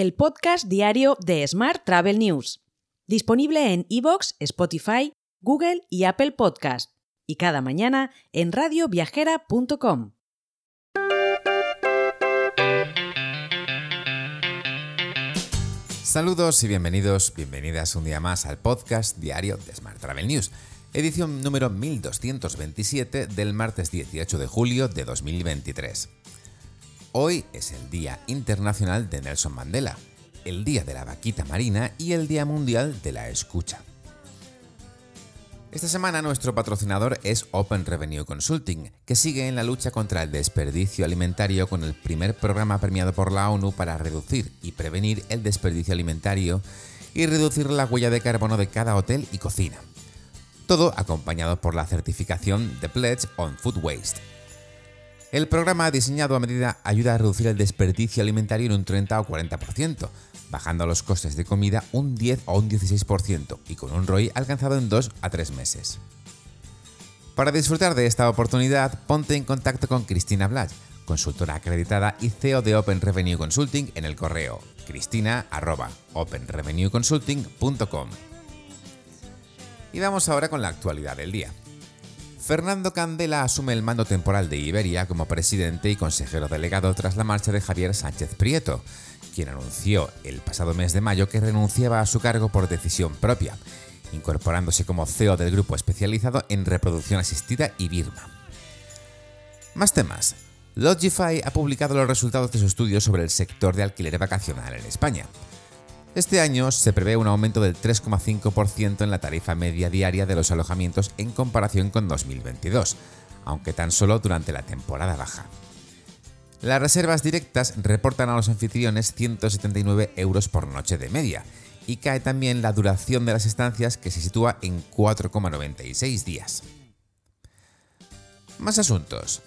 el podcast diario de Smart Travel News, disponible en iVoox, Spotify, Google y Apple Podcast, y cada mañana en radioviajera.com. Saludos y bienvenidos, bienvenidas un día más al podcast diario de Smart Travel News, edición número 1227 del martes 18 de julio de 2023. Hoy es el Día Internacional de Nelson Mandela, el Día de la Vaquita Marina y el Día Mundial de la Escucha. Esta semana nuestro patrocinador es Open Revenue Consulting, que sigue en la lucha contra el desperdicio alimentario con el primer programa premiado por la ONU para reducir y prevenir el desperdicio alimentario y reducir la huella de carbono de cada hotel y cocina. Todo acompañado por la certificación The Pledge on Food Waste. El programa diseñado a medida ayuda a reducir el desperdicio alimentario en un 30 o 40%, bajando los costes de comida un 10 o un 16% y con un ROI alcanzado en 2 a 3 meses. Para disfrutar de esta oportunidad, ponte en contacto con Cristina Blas, consultora acreditada y CEO de Open Revenue Consulting en el correo cristina.openrevenueconsulting.com. Y vamos ahora con la actualidad del día. Fernando Candela asume el mando temporal de Iberia como presidente y consejero delegado tras la marcha de Javier Sánchez Prieto, quien anunció el pasado mes de mayo que renunciaba a su cargo por decisión propia, incorporándose como CEO del grupo especializado en reproducción asistida y Birma. Más temas. Logify ha publicado los resultados de su estudio sobre el sector de alquiler vacacional en España. Este año se prevé un aumento del 3,5% en la tarifa media diaria de los alojamientos en comparación con 2022, aunque tan solo durante la temporada baja. Las reservas directas reportan a los anfitriones 179 euros por noche de media y cae también la duración de las estancias que se sitúa en 4,96 días. Más asuntos.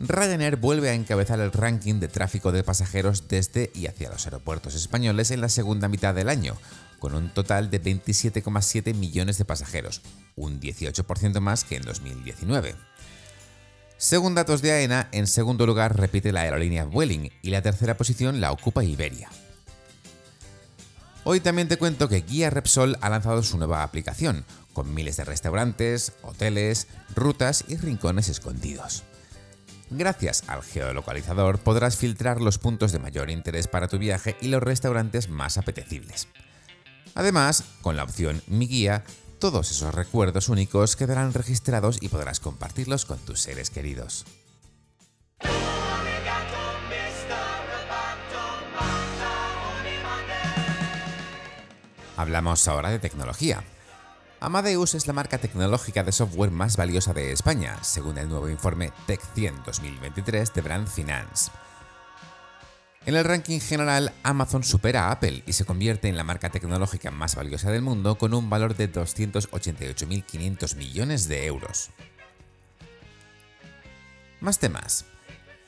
Ryanair vuelve a encabezar el ranking de tráfico de pasajeros desde y hacia los aeropuertos españoles en la segunda mitad del año, con un total de 27,7 millones de pasajeros, un 18% más que en 2019. Según datos de AENA, en segundo lugar repite la aerolínea Vueling y la tercera posición la ocupa Iberia. Hoy también te cuento que Guía Repsol ha lanzado su nueva aplicación, con miles de restaurantes, hoteles, rutas y rincones escondidos. Gracias al geolocalizador podrás filtrar los puntos de mayor interés para tu viaje y los restaurantes más apetecibles. Además, con la opción Mi Guía, todos esos recuerdos únicos quedarán registrados y podrás compartirlos con tus seres queridos. Hablamos ahora de tecnología. Amadeus es la marca tecnológica de software más valiosa de España, según el nuevo informe Tech 100 2023 de Brand Finance. En el ranking general, Amazon supera a Apple y se convierte en la marca tecnológica más valiosa del mundo con un valor de 288.500 millones de euros. Más temas.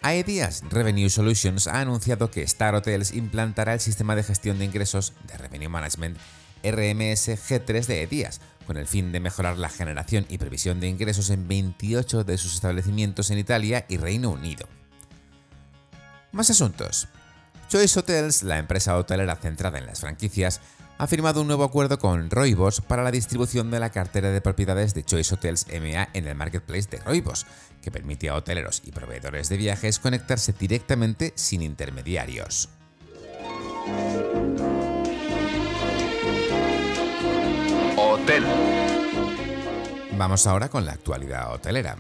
Aedias Revenue Solutions ha anunciado que Star Hotels implantará el sistema de gestión de ingresos de Revenue Management RMS G3 de Aedias, con el fin de mejorar la generación y previsión de ingresos en 28 de sus establecimientos en Italia y Reino Unido. Más asuntos. Choice Hotels, la empresa hotelera centrada en las franquicias, ha firmado un nuevo acuerdo con Roibos para la distribución de la cartera de propiedades de Choice Hotels MA en el marketplace de Roibos, que permite a hoteleros y proveedores de viajes conectarse directamente sin intermediarios. Vamos ahora con la actualidad hotelera.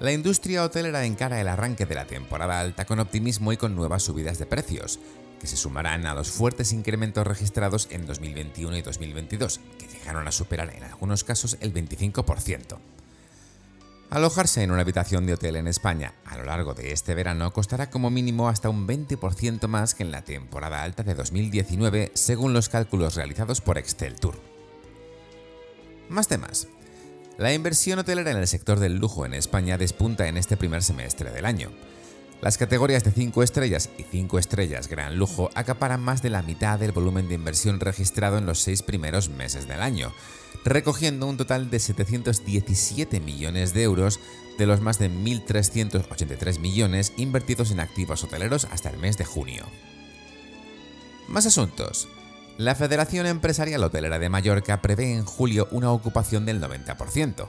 La industria hotelera encara el arranque de la temporada alta con optimismo y con nuevas subidas de precios, que se sumarán a los fuertes incrementos registrados en 2021 y 2022, que llegaron a superar en algunos casos el 25%. Alojarse en una habitación de hotel en España a lo largo de este verano costará como mínimo hasta un 20% más que en la temporada alta de 2019, según los cálculos realizados por Excel Tour. Más temas. La inversión hotelera en el sector del lujo en España despunta en este primer semestre del año. Las categorías de 5 estrellas y 5 estrellas gran lujo acaparan más de la mitad del volumen de inversión registrado en los seis primeros meses del año, recogiendo un total de 717 millones de euros de los más de 1.383 millones invertidos en activos hoteleros hasta el mes de junio. Más asuntos. La Federación Empresarial Hotelera de Mallorca prevé en julio una ocupación del 90%,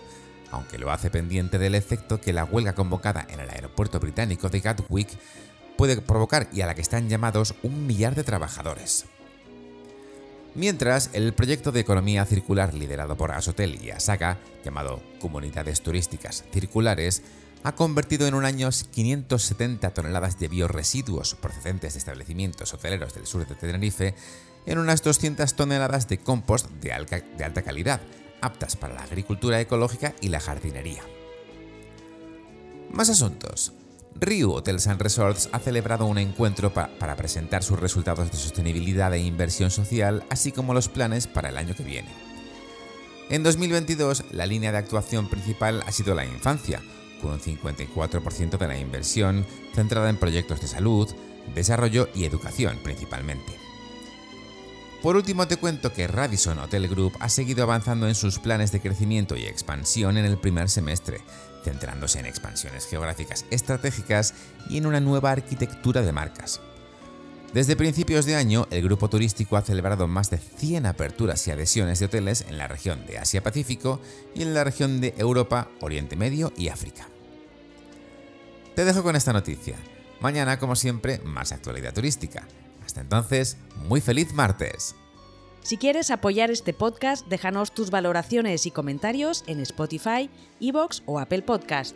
aunque lo hace pendiente del efecto que la huelga convocada en el aeropuerto británico de Gatwick puede provocar y a la que están llamados un millar de trabajadores. Mientras, el proyecto de economía circular liderado por Asotel y Asaga, llamado Comunidades Turísticas Circulares, ha convertido en un año 570 toneladas de bioresiduos procedentes de establecimientos hoteleros del sur de Tenerife en unas 200 toneladas de compost de, alta calidad, aptas para la agricultura ecológica y la jardinería. Más asuntos. Riu Hotels and Resorts ha celebrado un encuentro para presentar sus resultados de sostenibilidad e inversión social, así como los planes para el año que viene. En 2022, la línea de actuación principal ha sido la infancia, con un 54% de la inversión centrada en proyectos de salud, desarrollo y educación principalmente. Por último te cuento que Radisson Hotel Group ha seguido avanzando en sus planes de crecimiento y expansión en el primer semestre, centrándose en expansiones geográficas estratégicas y en una nueva arquitectura de marcas. Desde principios de año, el grupo turístico ha celebrado más de 100 aperturas y adhesiones de hoteles en la región de Asia-Pacífico y en la región de Europa, Oriente Medio y África. Te dejo con esta noticia. Mañana, como siempre, más actualidad turística. Hasta entonces, muy feliz martes. Si quieres apoyar este podcast, déjanos tus valoraciones y comentarios en Spotify, Evox o Apple Podcast.